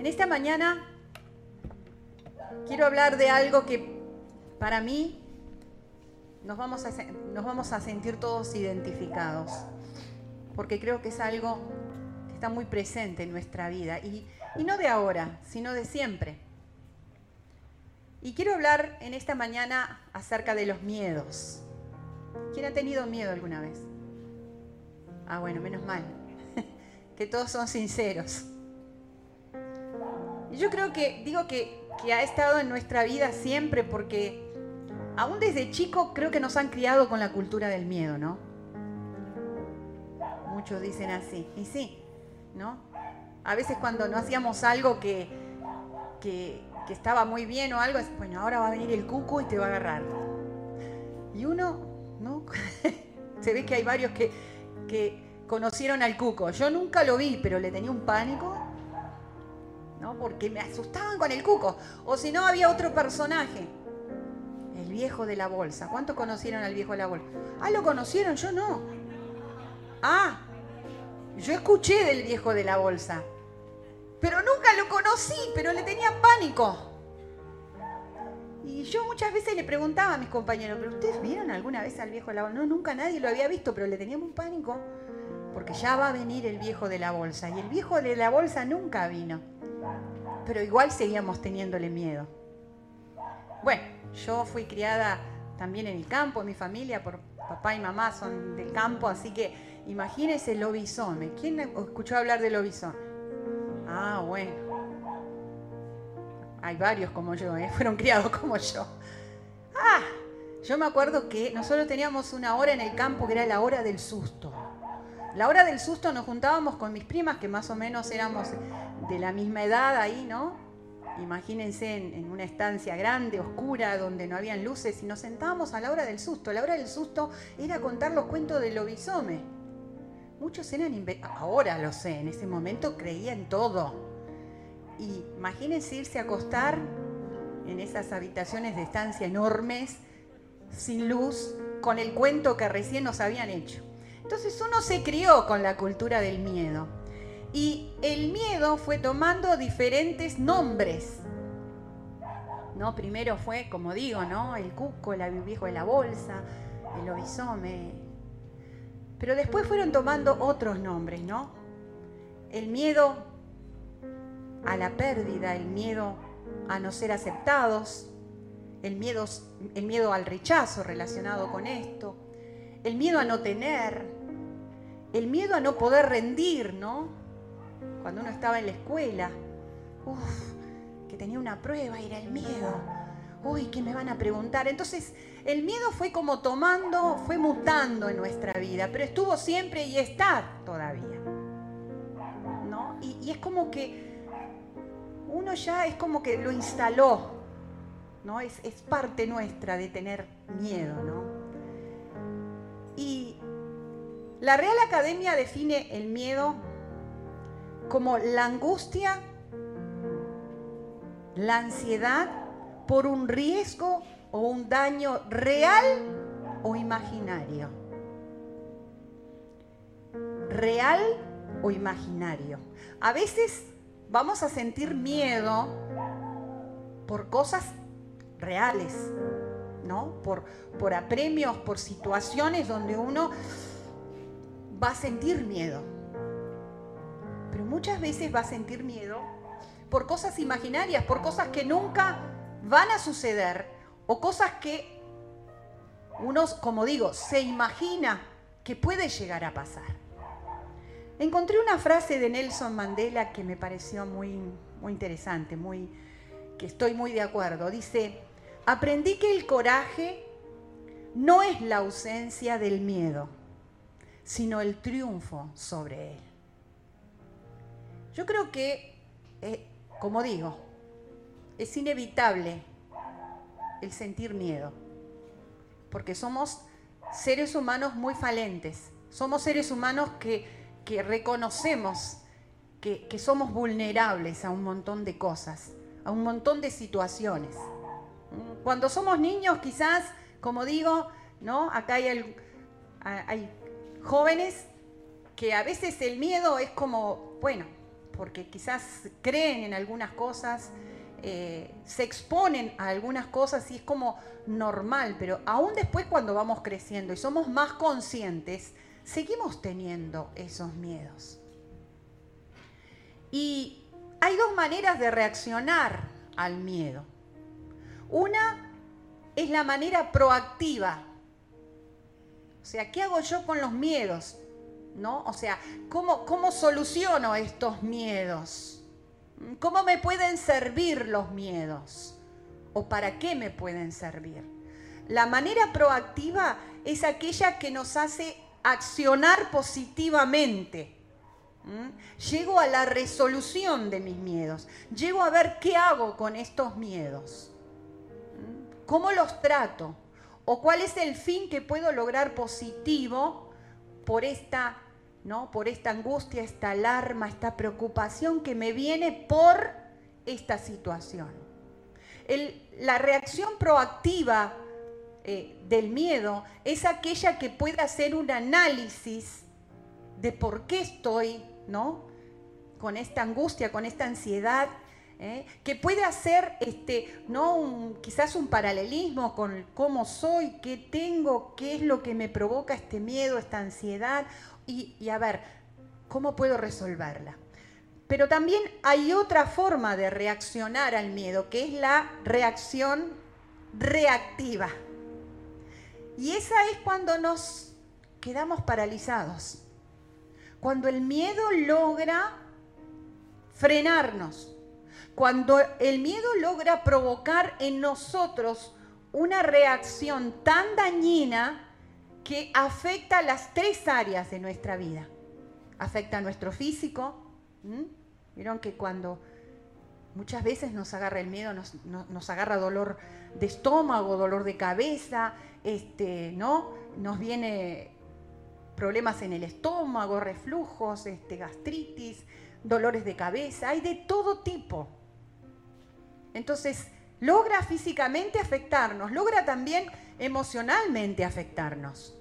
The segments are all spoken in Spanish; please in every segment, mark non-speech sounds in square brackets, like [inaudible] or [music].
En esta mañana quiero hablar de algo que para mí nos vamos a, sentir todos identificados, porque creo que es algo que está muy presente en nuestra vida, y no de ahora, sino de siempre. Y quiero hablar en esta mañana acerca de los miedos. ¿Quién ha tenido miedo alguna vez? Ah, bueno, menos mal. [laughs] que todos son sinceros. Yo creo que, digo que, ha estado en nuestra vida siempre porque aún desde chico creo que nos han criado con la cultura del miedo, ¿no? Muchos dicen así. Y sí, ¿no? A veces cuando no hacíamos algo que, que, estaba muy bien o algo, bueno, ahora va a venir el cuco y te va a agarrar. Y uno, ¿no? [laughs] Se ve que hay varios que, que conocieron al cuco. Yo nunca lo vi, pero le tenía un pánico, ¿no? Porque me asustaban con el cuco. O si no, había otro personaje. El viejo de la bolsa. ¿Cuántos conocieron al viejo de la bolsa? Ah, lo conocieron, yo no. Ah, yo escuché del viejo de la bolsa. Pero nunca lo conocí, pero le tenía pánico. Y yo muchas veces le preguntaba a mis compañeros, ¿pero ustedes vieron alguna vez al viejo de la bolsa? No, nunca nadie lo había visto, pero le teníamos un pánico. Porque ya va a venir el viejo de la bolsa. Y el viejo de la bolsa nunca vino. Pero igual seguíamos teniéndole miedo. Bueno, yo fui criada también en el campo, mi familia, por papá y mamá son del campo, así que imagínense el lobizome. ¿Quién escuchó hablar del lobizome? Ah, bueno. Hay varios como yo, ¿eh? [laughs] fueron criados como yo. Ah, yo me acuerdo que nosotros teníamos una hora en el campo que era la hora del susto. La hora del susto nos juntábamos con mis primas, que más o menos éramos de la misma edad ahí, ¿no? Imagínense en, una estancia grande, oscura, donde no habían luces, y nos sentábamos a la hora del susto. La hora del susto era contar los cuentos del lobizome. Muchos eran, ahora lo sé, en ese momento creía en todo. Y imagínense irse a acostar en esas habitaciones de estancia enormes, sin luz, con el cuento que recién nos habían hecho. Entonces uno se crió con la cultura del miedo. Y el miedo fue tomando diferentes nombres. ¿No? Primero fue, como digo, ¿no? El cuco, el viejo de la bolsa, el lobizome. Pero después fueron tomando otros nombres, ¿no? El miedo a la pérdida, el miedo a no ser aceptados, el miedo, el miedo al rechazo relacionado con esto, el miedo a no tener, el miedo a no poder rendir, ¿no? Cuando uno estaba en la escuela, uff, que tenía una prueba, era el miedo. Uy, ¿qué me van a preguntar? Entonces, el miedo fue como tomando, fue mutando en nuestra vida, pero estuvo siempre y está todavía. ¿No? Y, es como que uno ya es como que lo instaló, ¿no? Es, es parte nuestra de tener miedo, ¿no? Y la Real Academia define el miedo como la angustia, la ansiedad por un riesgo o un daño real o imaginario. Real o imaginario. A veces vamos a sentir miedo por cosas reales, ¿no? Por, por apremios, por situaciones donde uno va a sentir miedo. Pero muchas veces va a sentir miedo por cosas imaginarias, por cosas que nunca van a suceder o cosas que uno, como digo, se imagina que puede llegar a pasar. Encontré una frase de Nelson Mandela que me pareció muy, muy interesante, muy, que estoy muy de acuerdo. Dice, aprendí que el coraje no es la ausencia del miedo, sino el triunfo sobre él. Yo creo que, eh, como digo, es inevitable el sentir miedo, porque somos seres humanos muy falentes, somos seres humanos que que reconocemos que, que, somos vulnerables a un montón de cosas, a un montón de situaciones. Cuando somos niños, quizás, como digo, ¿no? Acá hay, el, hay jóvenes que a veces el miedo es como, bueno, porque quizás creen en algunas cosas, eh, se exponen a algunas cosas y es como normal, pero aún después cuando vamos creciendo y somos más conscientes, seguimos teniendo esos miedos. Y hay dos maneras de reaccionar al miedo. Una es la manera proactiva. O sea, ¿qué hago yo con los miedos? ¿No? O sea, ¿cómo, cómo soluciono estos miedos? ¿Cómo me pueden servir los miedos? ¿O para qué me pueden servir? La manera proactiva es aquella que nos hace accionar positivamente. Llego a la resolución de mis miedos. Llego a ver qué hago con estos miedos. ¿Cómo los trato? ¿O cuál es el fin que puedo lograr positivo por esta, ¿no? por esta angustia, esta alarma, esta preocupación que me viene por esta situación? la reacción proactiva eh, del miedo es aquella que puede hacer un análisis de por qué estoy, ¿no? Con esta angustia, con esta ansiedad, ¿eh? que puede hacer, este, ¿no? quizás un paralelismo con cómo soy, qué tengo, qué es lo que me provoca este miedo, esta ansiedad, y, y a ver, ¿cómo puedo resolverla? Pero también hay otra forma de reaccionar al miedo, que es la reacción reactiva. Y esa es cuando nos quedamos paralizados. Cuando el miedo logra frenarnos. Cuando el miedo logra provocar en nosotros una reacción tan dañina que afecta las tres áreas de nuestra vida. Afecta a nuestro físico. Vieron que cuando muchas veces nos agarra el miedo, nos, agarra dolor de estómago, dolor de cabeza, este, ¿no? Nos viene problemas en el estómago, reflujos, este, gastritis, dolores de cabeza, hay de todo tipo. Entonces, logra físicamente afectarnos, logra también emocionalmente afectarnos.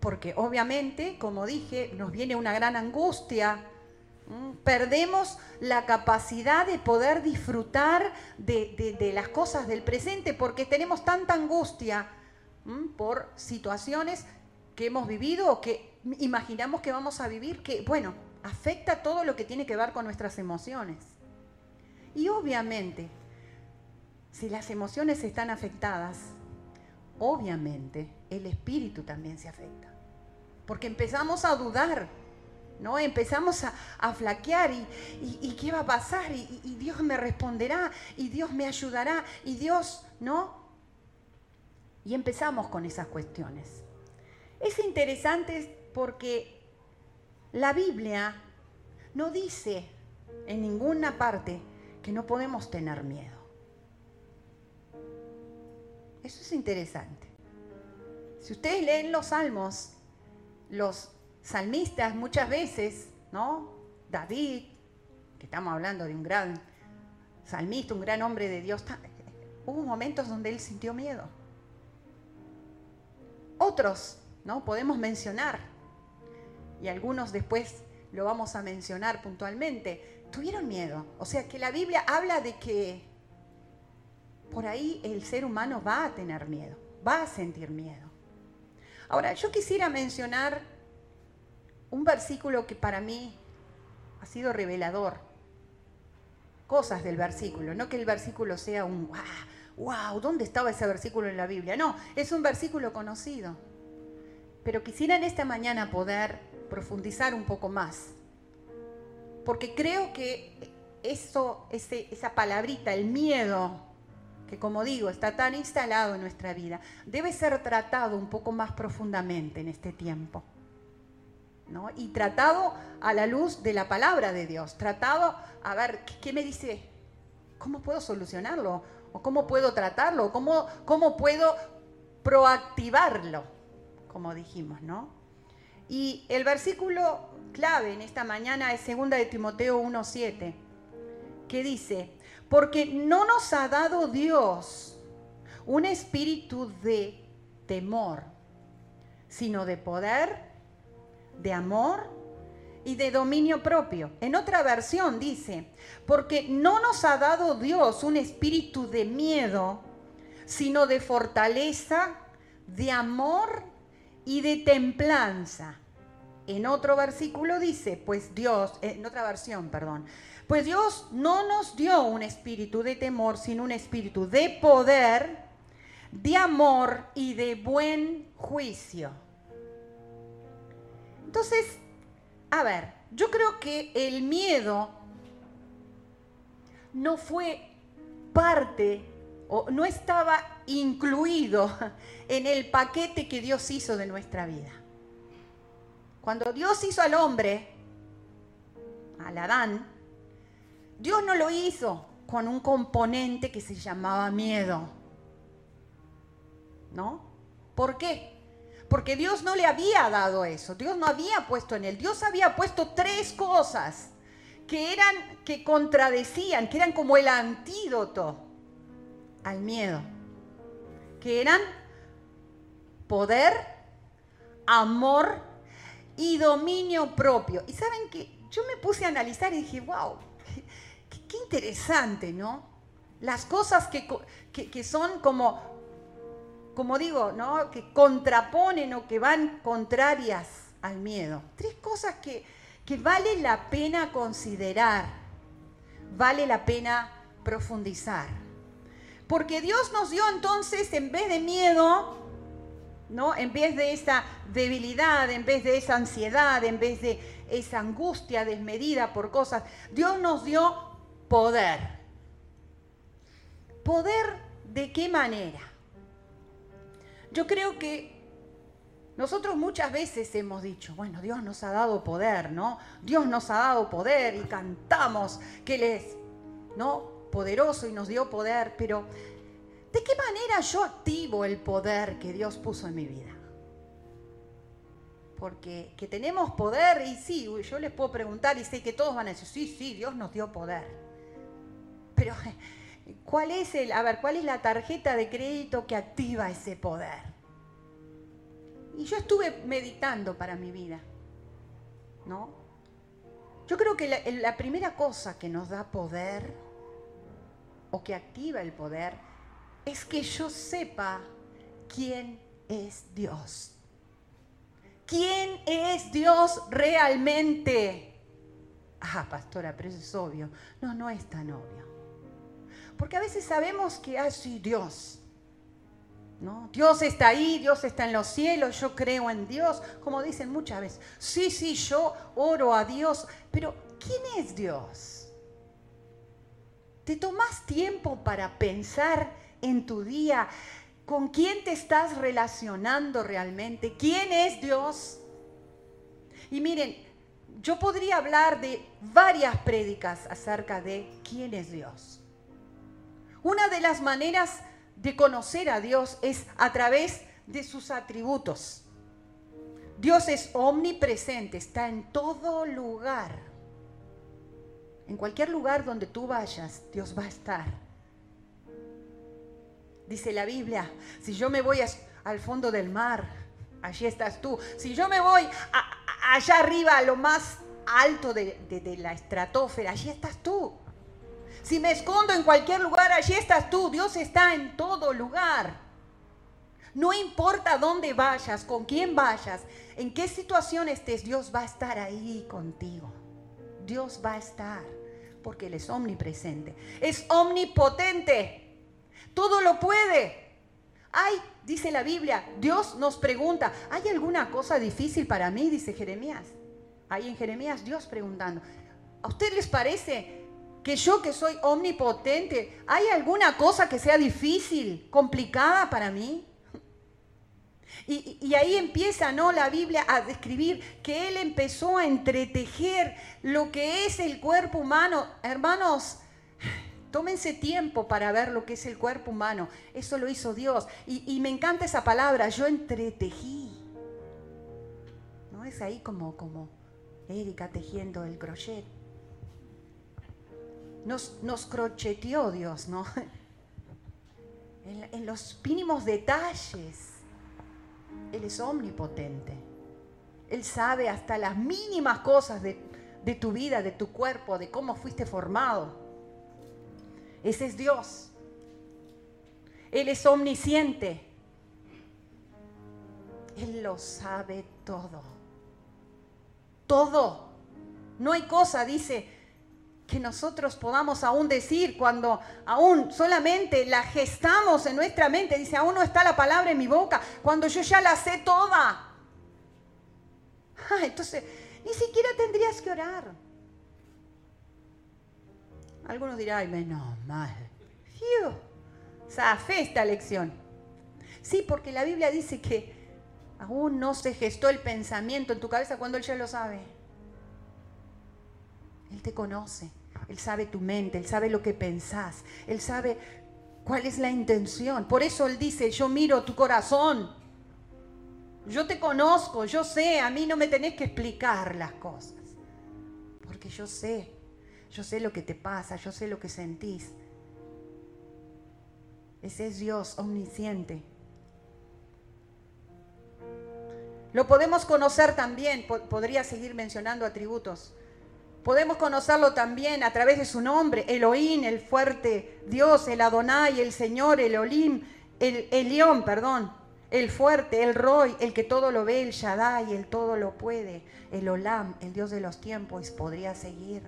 Porque obviamente, como dije, nos viene una gran angustia, perdemos la capacidad de poder disfrutar de, las cosas del presente porque tenemos tanta angustia por situaciones que hemos vivido o que imaginamos que vamos a vivir, que, bueno, afecta todo lo que tiene que ver con nuestras emociones. Y obviamente, si las emociones están afectadas, obviamente el espíritu también se afecta. Porque empezamos a dudar, ¿no? Empezamos a, flaquear y, qué va a pasar y, Dios me responderá y Dios me ayudará y Dios, ¿no? Y empezamos con esas cuestiones. Es interesante porque la Biblia no dice en ninguna parte que no podemos tener miedo. Eso es interesante. Si ustedes leen los salmos, los salmistas muchas veces, ¿no? David, que estamos hablando de un gran salmista, un gran hombre de Dios, hubo momentos donde él sintió miedo. Otros, ¿no? Podemos mencionar, y algunos después lo vamos a mencionar puntualmente, tuvieron miedo. O sea que la Biblia habla de que por ahí el ser humano va a tener miedo, va a sentir miedo. Ahora, yo quisiera mencionar un versículo que para mí ha sido revelador. Cosas del versículo, no que el versículo sea un wow, ¿dónde estaba ese versículo en la Biblia? No, es un versículo conocido. Pero quisiera en esta mañana poder profundizar un poco más. Porque creo que eso, esa palabrita, el miedo, que como digo, está tan instalado en nuestra vida, debe ser tratado un poco más profundamente en este tiempo. ¿no? Y tratado a la luz de la palabra de Dios. Tratado, a ver, ¿qué, me dice? ¿Cómo puedo solucionarlo? ¿O cómo puedo tratarlo? ¿Cómo, cómo puedo proactivarlo? Como dijimos, ¿no? Y el versículo clave en esta mañana es 2 de Timoteo 1.7, que dice, porque no nos ha dado Dios un espíritu de temor, sino de poder, de amor y de dominio propio. En otra versión dice, porque no nos ha dado Dios un espíritu de miedo, sino de fortaleza, de amor y de templanza. En otro versículo dice, pues Dios, en otra versión, perdón, pues Dios no nos dio un espíritu de temor, sino un espíritu de poder, de amor y de buen juicio. Entonces, a ver, yo creo que el miedo no fue parte o no estaba incluido [laughs] en el paquete que Dios hizo de nuestra vida. Cuando Dios hizo al hombre, al Adán, Dios no lo hizo con un componente que se llamaba miedo. ¿No? ¿Por qué? Porque Dios no le había dado eso. Dios no había puesto en él. Dios había puesto tres cosas que eran, que contradecían, que eran como el antídoto al miedo. Que eran poder, amor y dominio propio. Y saben que yo me puse a analizar y dije, wow, Qué interesante, ¿no? Las cosas que, son como, como digo, ¿no? Que contraponen o que van contrarias al miedo. Tres cosas que, que vale la pena considerar, vale la pena profundizar. Porque Dios nos dio entonces, en vez de miedo, ¿no? En vez de esa debilidad, en vez de esa ansiedad, en vez de esa angustia desmedida por cosas, Dios nos dio poder. ¿Poder de qué manera? Yo creo que nosotros muchas veces hemos dicho, bueno, Dios nos ha dado poder, ¿no? Dios nos ha dado poder y cantamos que Él es, ¿no? Poderoso y nos dio poder, pero ¿de qué manera yo activo el poder que Dios puso en mi vida? Porque que tenemos poder y sí, yo les puedo preguntar y sé que todos van a decir, sí, sí, Dios nos dio poder. Pero, ¿cuál es el, a ver, cuál es la tarjeta de crédito que activa ese poder? Y yo estuve meditando para mi vida, ¿no? Yo creo que la, la primera cosa que nos da poder o que activa el poder es que yo sepa quién es Dios. ¿Quién es Dios realmente? Ah, pastora, pero eso es obvio. No, no es tan obvio. Porque a veces sabemos que, ah, sí, Dios. ¿no? Dios está ahí, Dios está en los cielos, yo creo en Dios, como dicen muchas veces. Sí, sí, yo oro a Dios, pero ¿quién es Dios? ¿Te tomas tiempo para pensar en tu día con quién te estás relacionando realmente? ¿Quién es Dios? Y miren, yo podría hablar de varias prédicas acerca de quién es Dios. Una de las maneras de conocer a Dios es a través de sus atributos. Dios es omnipresente, está en todo lugar. En cualquier lugar donde tú vayas, Dios va a estar. Dice la Biblia, si yo me voy al fondo del mar, allí estás tú. Si yo me voy allá arriba, a lo más alto de, de la estratosfera, allí estás tú. Si me escondo en cualquier lugar, allí estás tú. Dios está en todo lugar. No importa dónde vayas, con quién vayas, en qué situación estés, Dios va a estar ahí contigo. Dios va a estar, porque Él es omnipresente. Es omnipotente. Todo lo puede. Ay, dice la Biblia, Dios nos pregunta, ¿hay alguna cosa difícil para mí? Dice Jeremías. Ahí en Jeremías Dios preguntando, ¿a usted les parece que yo que soy omnipotente, ¿hay alguna cosa que sea difícil, complicada para mí? Y, ahí empieza ¿no? la Biblia a describir que Él empezó a entretejer lo que es el cuerpo humano. Hermanos, tómense tiempo para ver lo que es el cuerpo humano. Eso lo hizo Dios. Y, me encanta esa palabra, yo entretejí. ¿No? Es ahí como, como Erika tejiendo el crochet nos, crocheteó Dios, ¿no? [laughs] En, en los mínimos detalles. Él es omnipotente. Él sabe hasta las mínimas cosas de, de tu vida, de tu cuerpo, de cómo fuiste formado. Ese es Dios. Él es omnisciente. Él lo sabe todo. Todo. No hay cosa, dice, que nosotros podamos aún decir cuando aún solamente la gestamos en nuestra mente. Dice, aún no está la palabra en mi boca, cuando yo ya la sé toda. Ah, entonces, ni siquiera tendrías que orar. Algunos dirán, ay, menos mal. Fiu, fe esta lección. Sí, porque la Biblia dice que aún no se gestó el pensamiento en tu cabeza cuando Él ya lo sabe. Él te conoce, Él sabe tu mente, Él sabe lo que pensás, Él sabe cuál es la intención. Por eso Él dice, yo miro tu corazón. Yo te conozco, yo sé, a mí no me tenés que explicar las cosas. Porque yo sé, yo sé lo que te pasa, yo sé lo que sentís. Ese es Dios omnisciente. Lo podemos conocer también, podría seguir mencionando atributos. Podemos conocerlo también a través de su nombre, Elohim, el fuerte Dios, el Adonai, el Señor, el Olim, el Elión, perdón, el fuerte, el Roy, el que todo lo ve, el Shaddai, el todo lo puede, el Olam, el Dios de los tiempos, podría seguir.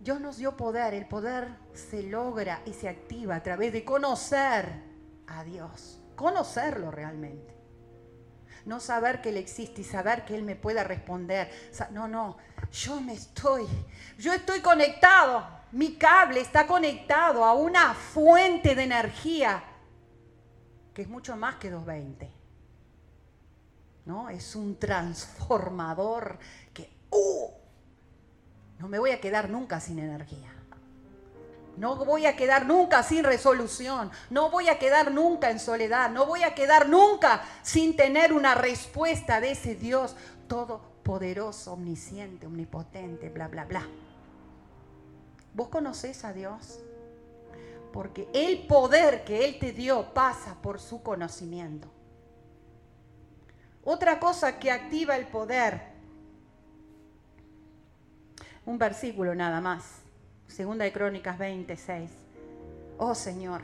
Dios nos dio poder, el poder se logra y se activa a través de conocer a Dios, conocerlo realmente. No saber que Él existe y saber que Él me pueda responder. No, no, yo me estoy, yo estoy conectado, mi cable está conectado a una fuente de energía que es mucho más que 220. ¿No? Es un transformador que ¡uh! no me voy a quedar nunca sin energía. No voy a quedar nunca sin resolución. No voy a quedar nunca en soledad. No voy a quedar nunca sin tener una respuesta de ese Dios todopoderoso, omnisciente, omnipotente, bla, bla, bla. ¿Vos conocés a Dios? porque el poder que Él te dio pasa por su conocimiento. Otra cosa que activa el poder, un versículo nada más, segunda de Crónicas 26. Oh Señor,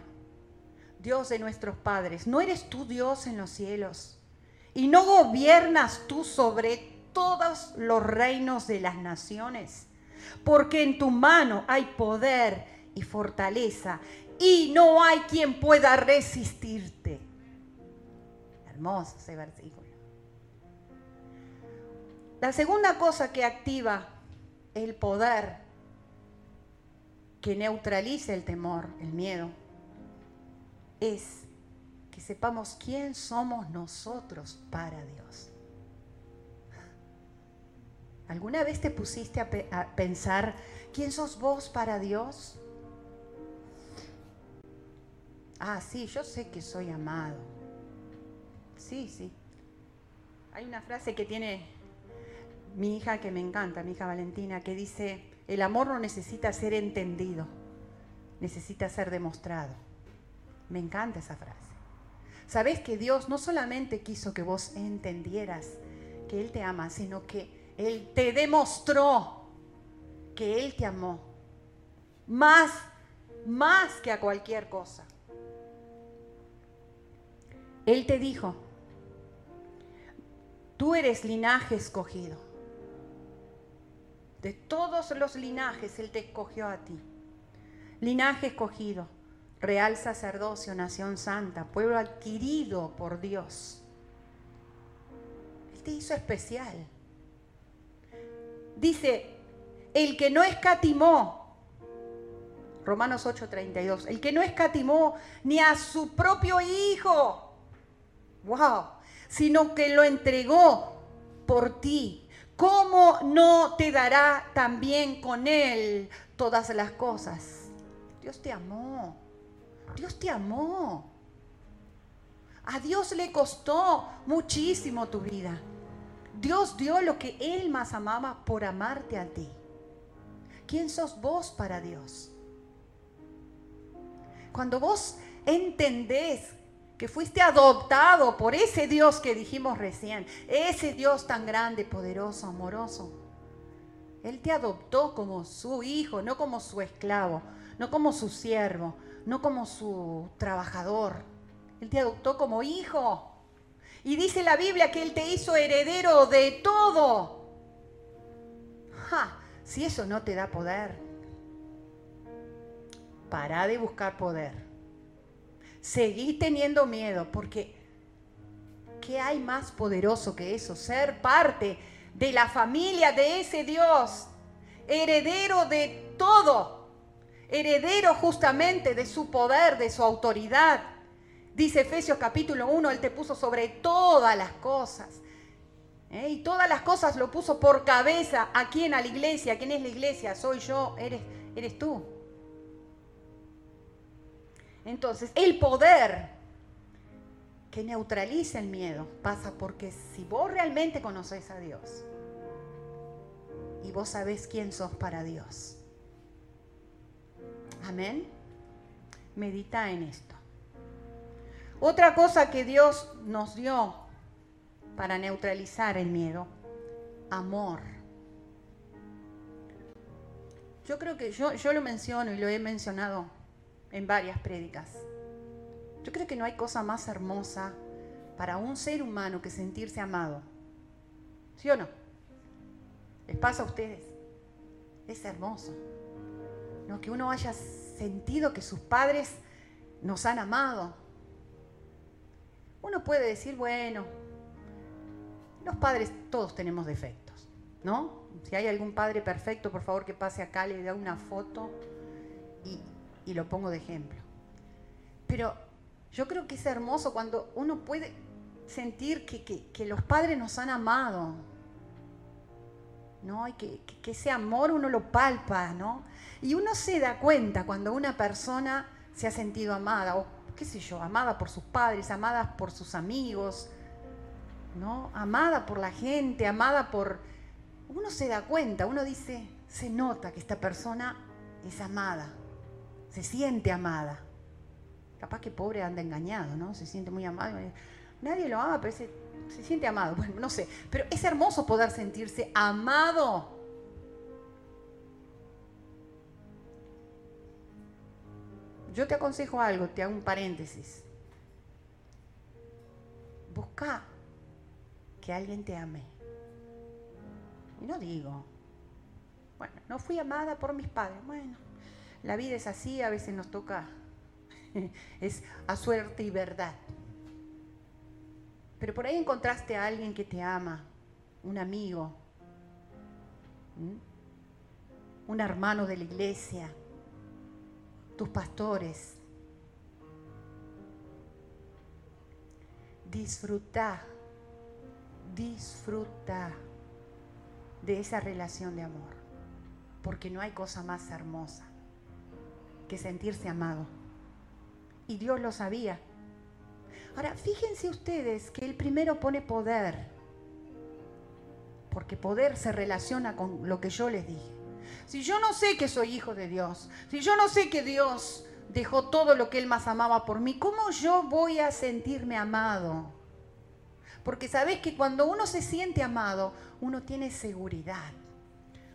Dios de nuestros padres, ¿no eres tú Dios en los cielos? ¿Y no gobiernas tú sobre todos los reinos de las naciones? Porque en tu mano hay poder y fortaleza y no hay quien pueda resistirte. Hermoso ese versículo. La segunda cosa que activa el poder, que neutraliza el temor, el miedo, es que sepamos quién somos nosotros para Dios. ¿Alguna vez te pusiste a pensar quién sos vos para Dios? Ah, sí, yo sé que soy amado. Sí, sí. Hay una frase que tiene mi hija que me encanta, mi hija Valentina, que dice, el amor no necesita ser entendido, necesita ser demostrado. Me encanta esa frase. Sabes que Dios no solamente quiso que vos entendieras que Él te ama, sino que Él te demostró que Él te amó. Más, más que a cualquier cosa. Él te dijo, tú eres linaje escogido. De todos los linajes Él te escogió a ti. Linaje escogido, real sacerdocio, nación santa, pueblo adquirido por Dios. Él te hizo especial. Dice, el que no escatimó, Romanos 8:32, el que no escatimó ni a su propio Hijo, wow, sino que lo entregó por ti. ¿Cómo no te dará también con Él todas las cosas? Dios te amó. Dios te amó. A Dios le costó muchísimo tu vida. Dios dio lo que Él más amaba por amarte a ti. ¿Quién sos vos para Dios? Cuando vos entendés que fuiste adoptado por ese Dios que dijimos recién, ese Dios tan grande, poderoso, amoroso. Él te adoptó como su hijo, no como su esclavo, no como su siervo, no como su trabajador. Él te adoptó como hijo. Y dice la Biblia que Él te hizo heredero de todo. Ja, si eso no te da poder, para de buscar poder. Seguí teniendo miedo porque ¿qué hay más poderoso que eso? Ser parte de la familia de ese Dios, heredero de todo, heredero justamente de su poder, de su autoridad. Dice Efesios capítulo 1, Él te puso sobre todas las cosas. ¿eh? Y todas las cosas lo puso por cabeza. ¿A quién? A la iglesia. ¿Quién es la iglesia? Soy yo, eres, eres tú. Entonces, el poder que neutraliza el miedo pasa porque si vos realmente conoces a Dios y vos sabés quién sos para Dios. Amén. Medita en esto. Otra cosa que Dios nos dio para neutralizar el miedo, amor. Yo creo que yo, yo lo menciono y lo he mencionado en varias prédicas. Yo creo que no hay cosa más hermosa para un ser humano que sentirse amado. ¿Sí o no? ¿Les pasa a ustedes? Es hermoso. ¿no? Que uno haya sentido que sus padres nos han amado. Uno puede decir, bueno, los padres todos tenemos defectos, ¿no? Si hay algún padre perfecto, por favor que pase acá, le dé una foto y, y lo pongo de ejemplo. Pero yo creo que es hermoso cuando uno puede sentir que, los padres nos han amado, ¿no? Y que, que, ese amor uno lo palpa, ¿no? Y uno se da cuenta cuando una persona se ha sentido amada, o qué sé yo, amada por sus padres, amada por sus amigos, ¿no? Amada por la gente, amada por... Uno se da cuenta, uno dice, se nota que esta persona es amada, se siente amada. Capaz que pobre anda engañado, ¿no? Se siente muy amado. Nadie lo ama, pero se, se siente amado. Bueno, no sé. Pero es hermoso poder sentirse amado. Yo te aconsejo algo, te hago un paréntesis. Busca que alguien te ame. Y no digo, bueno, no fui amada por mis padres. Bueno, la vida es así, a veces nos toca, [laughs] es a suerte y verdad. Pero por ahí encontraste a alguien que te ama, un amigo, un hermano de la iglesia, tus pastores. Disfruta, disfruta de esa relación de amor, porque no hay cosa más hermosa que sentirse amado. Y Dios lo sabía. Ahora, fíjense ustedes que el primero pone poder, porque poder se relaciona con lo que yo les dije. Si yo no sé que soy hijo de Dios, si yo no sé que Dios dejó todo lo que Él más amaba por mí, ¿cómo yo voy a sentirme amado? Porque sabes que cuando uno se siente amado, uno tiene seguridad.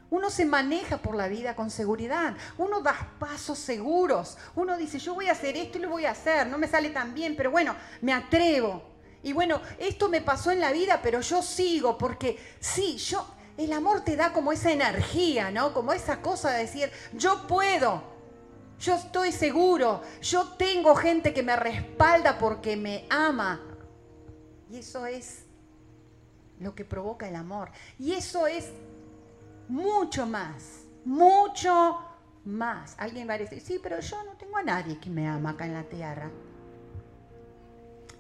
Uno se maneja por la vida con seguridad, uno da pasos seguros, uno dice, yo voy a hacer esto y lo voy a hacer, no me sale tan bien, pero bueno, me atrevo. Y bueno, esto me pasó en la vida, pero yo sigo, porque sí, yo, el amor te da como esa energía, ¿no? Como esa cosa de decir, yo puedo, yo estoy seguro, yo tengo gente que me respalda porque me ama. Y eso es lo que provoca el amor. Y eso es mucho más, mucho más. Alguien va a decir, sí, pero yo no tengo a nadie que me ama acá en la tierra.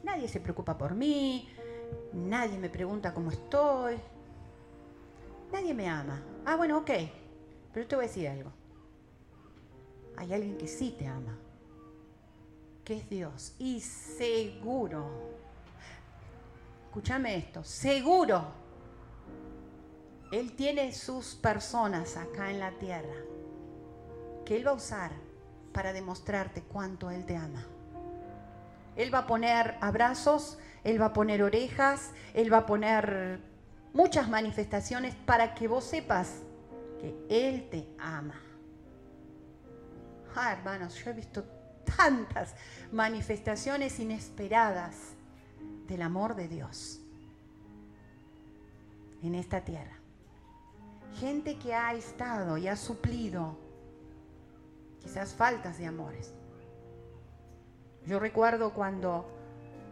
Nadie se preocupa por mí, nadie me pregunta cómo estoy, nadie me ama. Ah, bueno, ok, pero te voy a decir algo. Hay alguien que sí te ama, que es Dios. Y seguro, escúchame esto, seguro él tiene sus personas acá en la tierra que Él va a usar para demostrarte cuánto Él te ama. Él va a poner abrazos, Él va a poner orejas, Él va a poner muchas manifestaciones para que vos sepas que Él te ama. Ah, hermanos, yo he visto tantas manifestaciones inesperadas del amor de Dios en esta tierra. Gente que ha estado y ha suplido quizás faltas de amores. Yo recuerdo cuando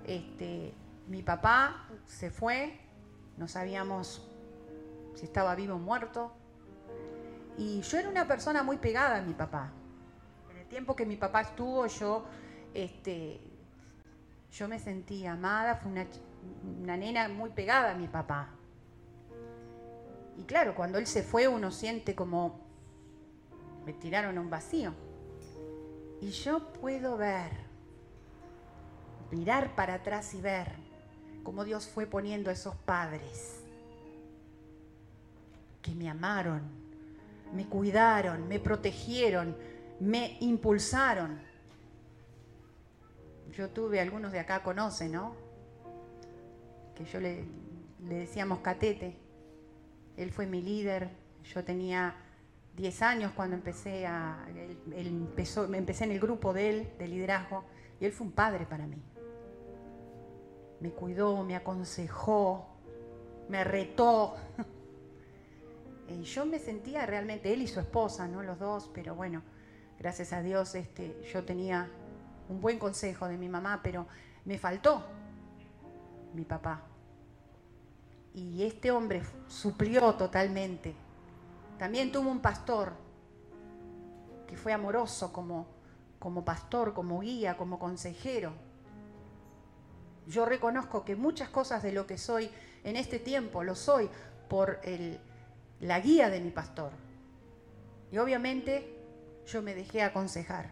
este, mi papá se fue, no sabíamos si estaba vivo o muerto, y yo era una persona muy pegada a mi papá. En el tiempo que mi papá estuvo, yo, este, yo me sentí amada, fue una, una nena muy pegada a mi papá. Y claro, cuando él se fue uno siente como me tiraron a un vacío. Y yo puedo ver mirar para atrás y ver cómo Dios fue poniendo a esos padres que me amaron, me cuidaron, me protegieron, me impulsaron. Yo tuve, algunos de acá conocen, ¿no? Que yo le, decíamos catete. Él fue mi líder. Yo tenía 10 años cuando empecé a. empezó, empecé en el grupo de él, de liderazgo, y él fue un padre para mí me cuidó, me aconsejó, me retó. [laughs] Y yo me sentía realmente, él y su esposa, ¿no? Los dos, pero bueno, gracias a Dios este, yo tenía un buen consejo de mi mamá, pero me faltó mi papá. Y este hombre suplió totalmente. También tuvo un pastor que fue amoroso como, como pastor, como guía, como consejero yo reconozco que muchas cosas de lo que soy en este tiempo lo soy por la guía de mi pastor. Y obviamente yo me dejé aconsejar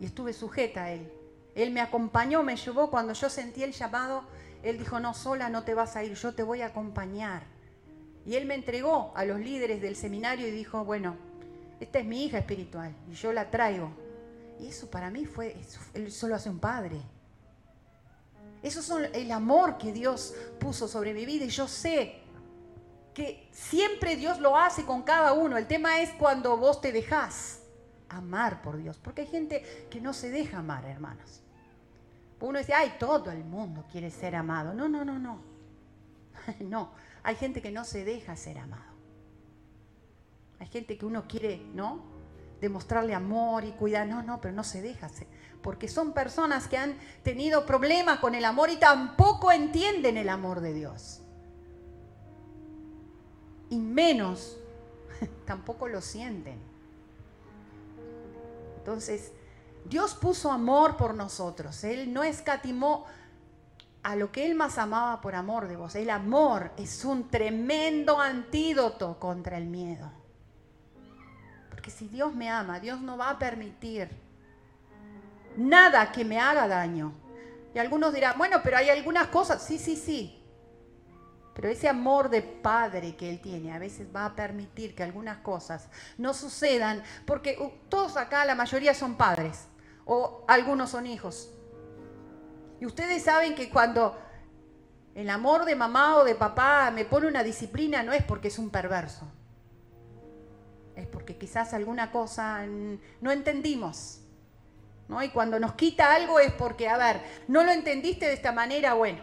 y estuve sujeta a él. Él me acompañó, me llevó cuando yo sentí el llamado. Él dijo, no, sola no te vas a ir, yo te voy a acompañar. Y él me entregó a los líderes del seminario y dijo, bueno, esta es mi hija espiritual y yo la traigo. Y eso para mí fue, él solo hace un padre. Eso es el amor que Dios puso sobre mi vida y yo sé que siempre Dios lo hace con cada uno. El tema es cuando vos te dejás amar por Dios, porque hay gente que no se deja amar, hermanos. Uno dice, ay, todo el mundo quiere ser amado. No, no, no, no. [laughs] No, hay gente que no se deja ser amado. Hay gente que uno quiere, ¿no? Demostrarle amor y cuidar. No, no, pero no se deja ser porque son personas que han tenido problemas con el amor y tampoco entienden el amor de Dios. Y menos, [laughs] tampoco lo sienten. Entonces, Dios puso amor por nosotros. Él no escatimó a lo que Él más amaba por amor de vos. El amor es un tremendo antídoto contra el miedo. Porque si Dios me ama, Dios no va a permitir nada que me haga daño. Y algunos dirán, bueno, pero hay algunas cosas, sí, sí, sí. Pero ese amor de padre que él tiene a veces va a permitir que algunas cosas no sucedan, porque uh, todos acá, la mayoría son padres, o algunos son hijos. Y ustedes saben que cuando el amor de mamá o de papá me pone una disciplina, no es porque es un perverso, es porque quizás alguna cosa no entendimos. Y cuando nos quita algo es porque, a ver, no lo entendiste de esta manera, bueno.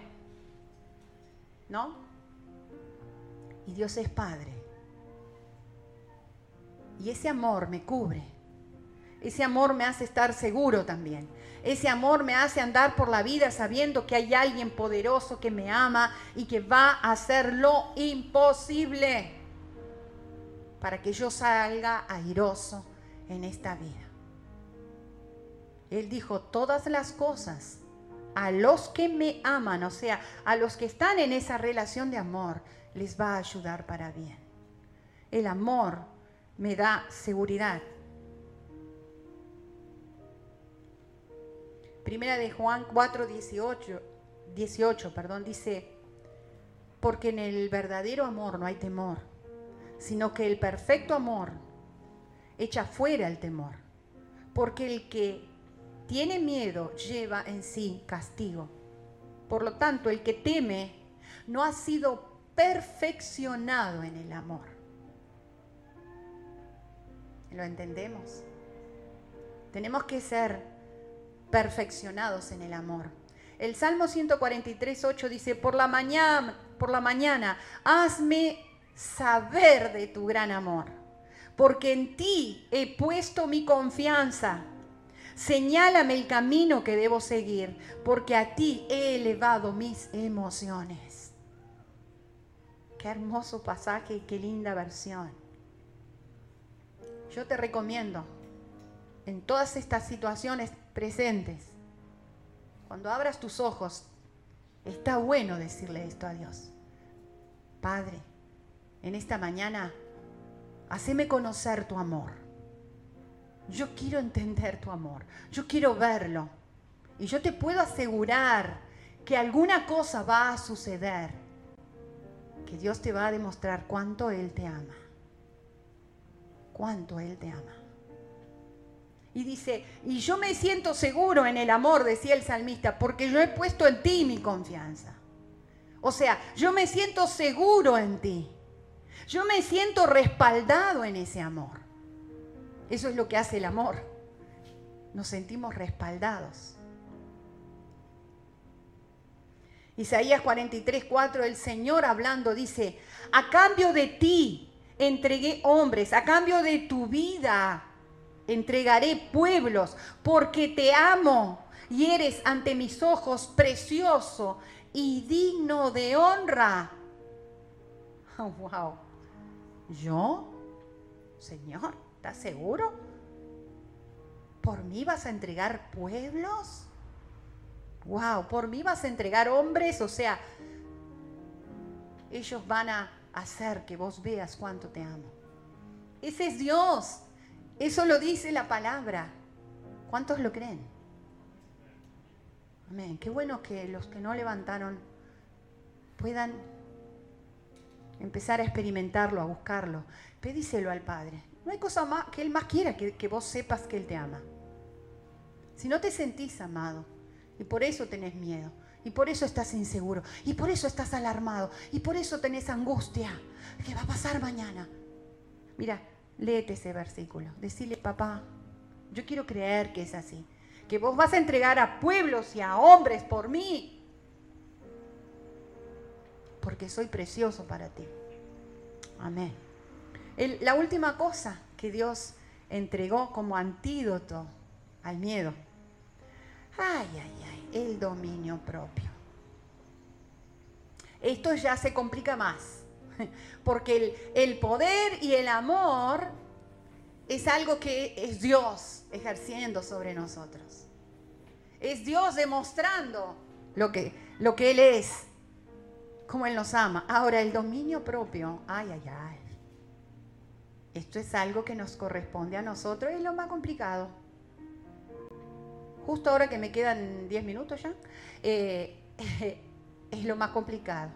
¿No? Y Dios es Padre. Y ese amor me cubre. Ese amor me hace estar seguro también. Ese amor me hace andar por la vida sabiendo que hay alguien poderoso que me ama y que va a hacer lo imposible para que yo salga airoso en esta vida. Él dijo, todas las cosas a los que me aman, o sea, a los que están en esa relación de amor, les va a ayudar para bien. El amor me da seguridad. Primera de Juan 4, 18, 18 perdón, dice, porque en el verdadero amor no hay temor, sino que el perfecto amor echa fuera el temor, porque el que tiene miedo lleva en sí castigo. Por lo tanto, el que teme no ha sido perfeccionado en el amor. ¿Lo entendemos? Tenemos que ser perfeccionados en el amor. El Salmo 143, 8 dice, por la mañana, por la mañana, hazme saber de tu gran amor, porque en ti he puesto mi confianza. Señálame el camino que debo seguir, porque a ti he elevado mis emociones. Qué hermoso pasaje y qué linda versión. Yo te recomiendo, en todas estas situaciones presentes, cuando abras tus ojos, está bueno decirle esto a Dios. Padre, en esta mañana, haceme conocer tu amor. Yo quiero entender tu amor. Yo quiero verlo. Y yo te puedo asegurar que alguna cosa va a suceder. Que Dios te va a demostrar cuánto Él te ama. Cuánto Él te ama. Y dice, y yo me siento seguro en el amor, decía el salmista, porque yo he puesto en ti mi confianza. O sea, yo me siento seguro en ti. Yo me siento respaldado en ese amor. Eso es lo que hace el amor. Nos sentimos respaldados. Isaías 43, 4, el Señor hablando dice, a cambio de ti entregué hombres, a cambio de tu vida entregaré pueblos, porque te amo y eres ante mis ojos precioso y digno de honra. [laughs] Wow. ¿Yo? Señor, ¿estás seguro? ¿Por mí vas a entregar pueblos? Wow, ¿por mí vas a entregar hombres? O sea, ellos van a hacer que vos veas cuánto te amo. Ese es Dios. Eso lo dice la palabra. ¿Cuántos lo creen? Amén. Qué bueno que los que no levantaron puedan empezar a experimentarlo, a buscarlo. Pedíselo al Padre. No hay cosa más que Él más quiera que, que vos sepas que Él te ama. Si no te sentís amado y por eso tenés miedo, y por eso estás inseguro, y por eso estás alarmado, y por eso tenés angustia, ¿qué va a pasar mañana? Mira, léete ese versículo. Decirle, papá, yo quiero creer que es así. Que vos vas a entregar a pueblos y a hombres por mí. Porque soy precioso para ti. Amén. la última cosa que Dios entregó como antídoto al miedo. Ay, ay, ay, el dominio propio. Esto ya se complica más [laughs] porque el, poder y el amor es algo que es Dios ejerciendo sobre nosotros. Es Dios demostrando lo que, lo que Él es, como Él nos ama. Ahora, el dominio propio, ay, ay, ay. Esto es algo que nos corresponde a nosotros, es lo más complicado. Justo ahora que me quedan 10 minutos ya, eh, [laughs] es lo más complicado.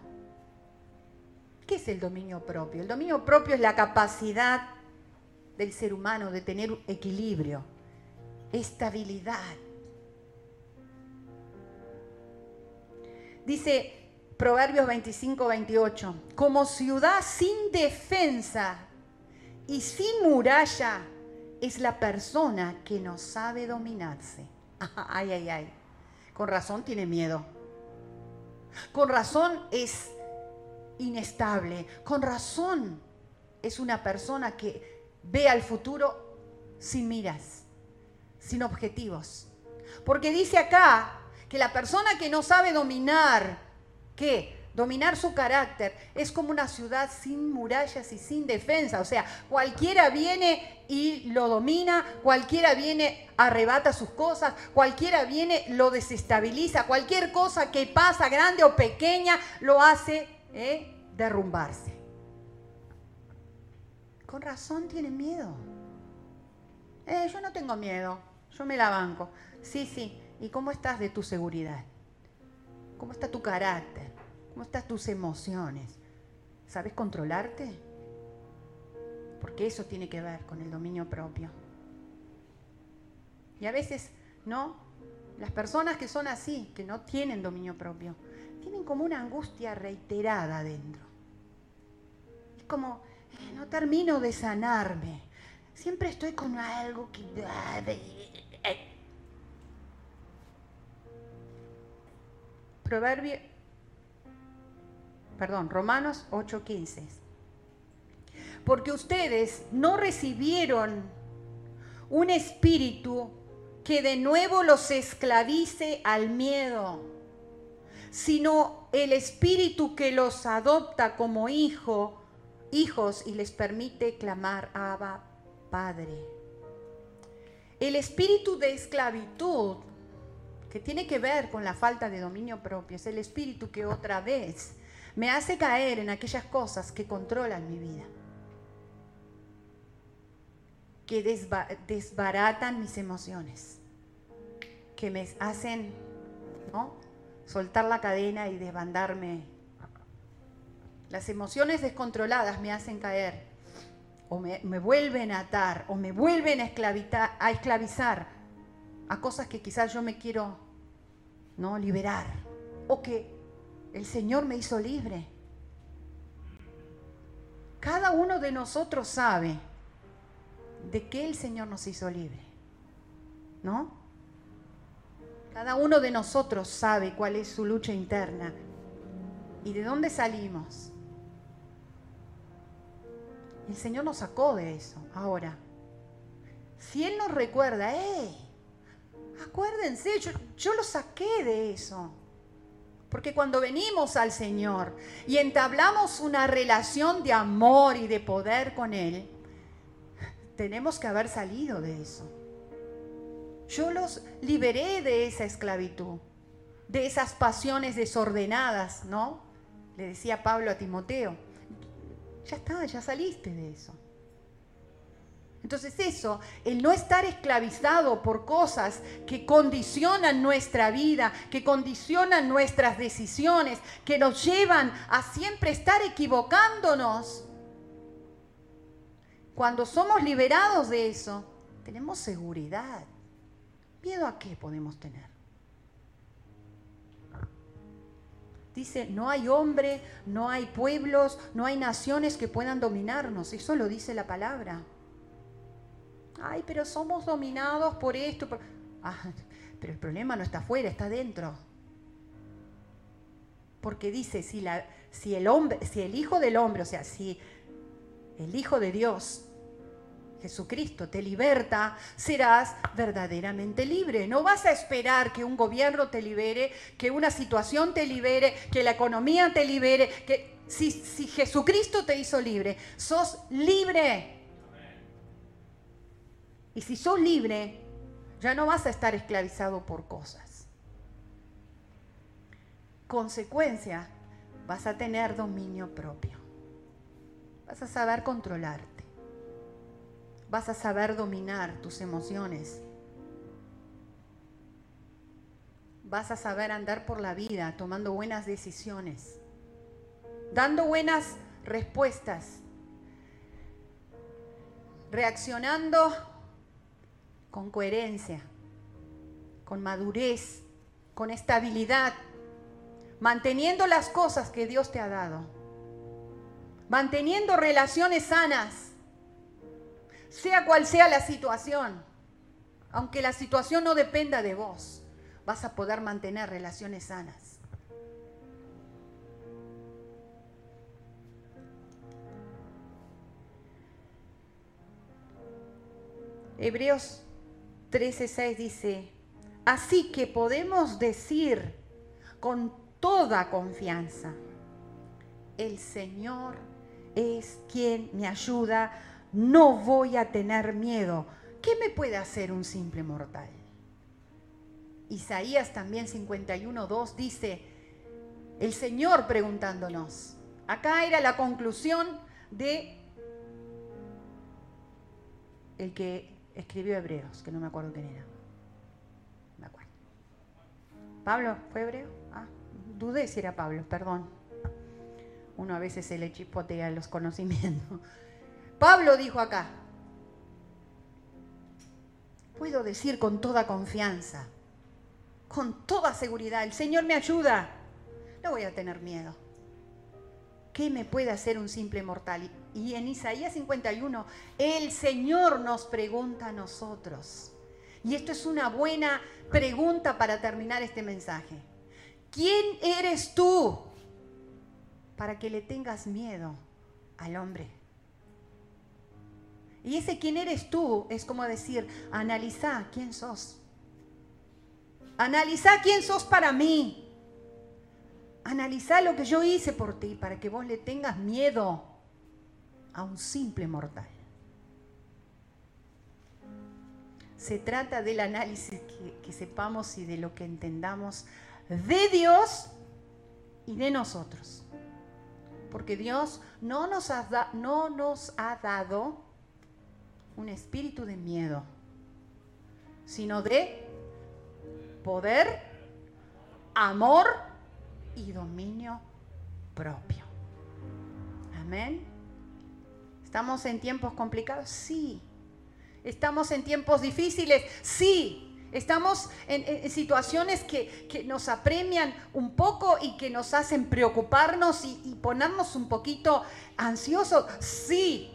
¿Qué es el dominio propio? El dominio propio es la capacidad del ser humano de tener equilibrio, estabilidad. Dice Proverbios 25, 28, como ciudad sin defensa y sin muralla es la persona que no sabe dominarse. [laughs] Ay, ay, ay. Con razón tiene miedo. Con razón es inestable. Con razón es una persona que ve al futuro sin miras, sin objetivos. Porque dice acá que la persona que no sabe dominar, ¿qué? Dominar su carácter es como una ciudad sin murallas y sin defensa. O sea, cualquiera viene y lo domina, cualquiera viene, arrebata sus cosas, cualquiera viene, lo desestabiliza, cualquier cosa que pasa, grande o pequeña, lo hace ¿eh? Derrumbarse. Con razón tiene miedo. Eh, yo no tengo miedo, yo me la banco. Sí, sí. ¿Y cómo estás de tu seguridad? ¿Cómo está tu carácter? ¿Cómo están tus emociones? ¿Sabes controlarte? Porque eso tiene que ver con el dominio propio. Y a veces, ¿no? Las personas que son así, que no tienen dominio propio, tienen como una angustia reiterada dentro. Es como, eh, no termino de sanarme. Siempre estoy con algo que... Proverbio, perdón, Romanos 8:15. Porque ustedes no recibieron un espíritu que de nuevo los esclavice al miedo, sino el espíritu que los adopta como hijo, hijos y les permite clamar Abba, Padre. El espíritu de esclavitud que tiene que ver con la falta de dominio propio es el espíritu que otra vez me hace caer en aquellas cosas que controlan mi vida que desbaratan mis emociones, que me hacen ¿no? Soltar la cadena y desbandarme. Las emociones descontroladas me hacen caer, o me, vuelven a atar, o me vuelven a, a esclavizar a cosas que quizás yo me quiero ¿no? liberar, o que el Señor me hizo libre. Cada uno de nosotros sabe de qué el Señor nos hizo libre. ¿No? Cada uno de nosotros sabe cuál es su lucha interna y de dónde salimos. El Señor nos sacó de eso. Ahora, si Él nos recuerda, ¡eh! Acuérdense, yo, yo lo saqué de eso. Porque cuando venimos al Señor y entablamos una relación de amor y de poder con Él, tenemos que haber salido de eso. Yo los liberé de esa esclavitud, de esas pasiones desordenadas, ¿no? Le decía Pablo a Timoteo, ya está, ya saliste de eso. Entonces eso, el no estar esclavizado por cosas que condicionan nuestra vida, que condicionan nuestras decisiones, que nos llevan a siempre estar equivocándonos, cuando somos liberados de eso, tenemos seguridad. ¿Miedo a qué podemos tener? Dice, no hay hombre, no hay pueblos, no hay naciones que puedan dominarnos. Eso lo dice la palabra. Ay, pero somos dominados por esto. Ah, pero el problema no está afuera, está dentro. Porque dice, si, la, si, el hombre, si el Hijo del Hombre, o sea, si el Hijo de Dios, Jesucristo, te liberta, serás verdaderamente libre. No vas a esperar que un gobierno te libere, que una situación te libere, que la economía te libere, que si, si Jesucristo te hizo libre, sos libre. Y si sos libre, ya no vas a estar esclavizado por cosas. Consecuencia, vas a tener dominio propio. Vas a saber controlarte. Vas a saber dominar tus emociones. Vas a saber andar por la vida tomando buenas decisiones, dando buenas respuestas, reaccionando con coherencia, con madurez, con estabilidad, manteniendo las cosas que Dios te ha dado manteniendo relaciones sanas, sea cual sea la situación, aunque la situación no dependa de vos, vas a poder mantener relaciones sanas. Hebreos 13:6 dice, así que podemos decir con toda confianza, el Señor es quien me ayuda, no voy a tener miedo. ¿Qué me puede hacer un simple mortal? Isaías también 51.2 dice, el Señor preguntándonos. Acá era la conclusión de el que escribió Hebreos, que no me acuerdo quién era. Me acuerdo. ¿Pablo fue hebreo? Ah, dudé si era Pablo, perdón uno a veces se le chipotea los conocimientos. Pablo dijo acá, puedo decir con toda confianza, con toda seguridad, el Señor me ayuda, no voy a tener miedo. ¿Qué me puede hacer un simple mortal? Y en Isaías 51, el Señor nos pregunta a nosotros. Y esto es una buena pregunta para terminar este mensaje. ¿Quién eres tú para que le tengas miedo al hombre? Y ese quién eres tú es como decir, analiza quién sos. Analiza quién sos para mí. Analiza lo que yo hice por ti para que vos le tengas miedo a un simple mortal. Se trata del análisis que, sepamos y de lo que entendamos de Dios y de nosotros. Porque Dios no nos ha, no nos ha dado un espíritu de miedo, sino de poder, amor y dominio propio. Amén. ¿Estamos en tiempos complicados? Sí. ¿Estamos en tiempos difíciles? Sí. Estamos en, situaciones que, nos apremian un poco y que nos hacen preocuparnos y, y ponernos un poquito ansiosos. Sí.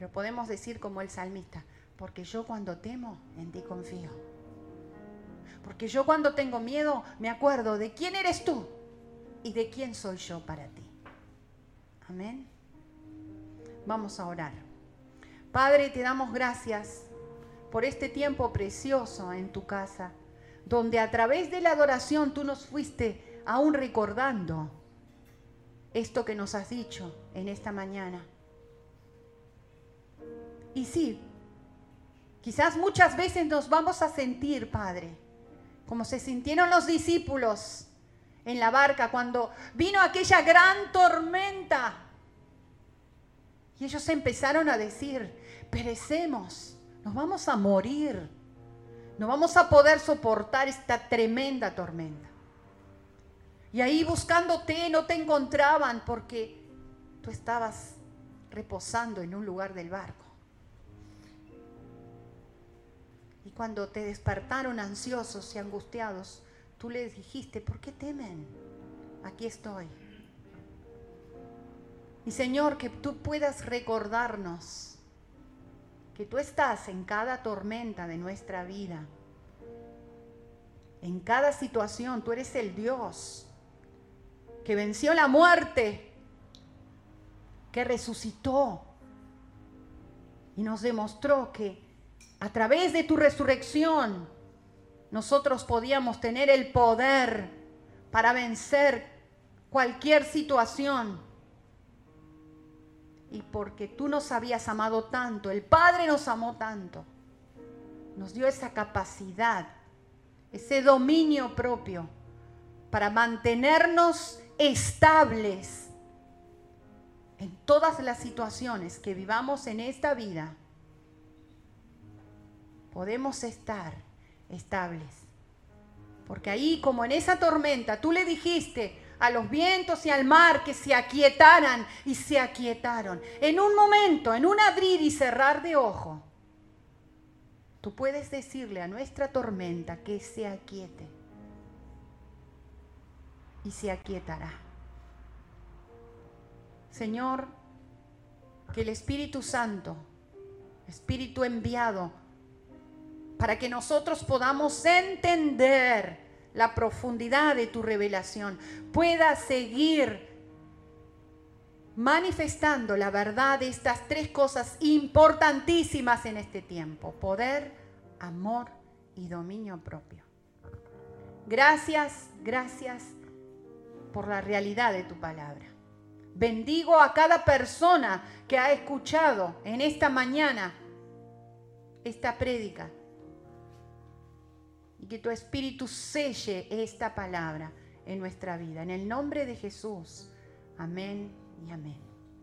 Pero podemos decir como el salmista, porque yo cuando temo, en ti confío. Porque yo cuando tengo miedo, me acuerdo de quién eres tú y de quién soy yo para ti. Amén. Vamos a orar. Padre, te damos gracias por este tiempo precioso en tu casa, donde a través de la adoración tú nos fuiste aún recordando esto que nos has dicho en esta mañana. Y sí, quizás muchas veces nos vamos a sentir, Padre, como se sintieron los discípulos en la barca cuando vino aquella gran tormenta. Y ellos empezaron a decir, perecemos, nos vamos a morir, no vamos a poder soportar esta tremenda tormenta. Y ahí buscándote no te encontraban porque tú estabas reposando en un lugar del barco. Y cuando te despertaron ansiosos y angustiados, tú les dijiste, ¿por qué temen? Aquí estoy. Y Señor, que tú puedas recordarnos que tú estás en cada tormenta de nuestra vida, en cada situación, tú eres el Dios que venció la muerte, que resucitó y nos demostró que a través de tu resurrección, nosotros podíamos tener el poder para vencer cualquier situación. Y porque tú nos habías amado tanto, el Padre nos amó tanto, nos dio esa capacidad, ese dominio propio para mantenernos estables en todas las situaciones que vivamos en esta vida podemos estar estables. Porque ahí, como en esa tormenta, tú le dijiste a los vientos y al mar que se aquietaran y se aquietaron. En un momento, en un abrir y cerrar de ojo, tú puedes decirle a nuestra tormenta que se aquiete. Y se aquietará. Señor, que el Espíritu Santo, Espíritu enviado, para que nosotros podamos entender la profundidad de tu revelación, pueda seguir manifestando la verdad de estas tres cosas importantísimas en este tiempo, poder, amor y dominio propio. Gracias, gracias por la realidad de tu palabra. Bendigo a cada persona que ha escuchado en esta mañana esta prédica y que tu Espíritu selle esta palabra en nuestra vida. En el nombre de Jesús. Amén y amén.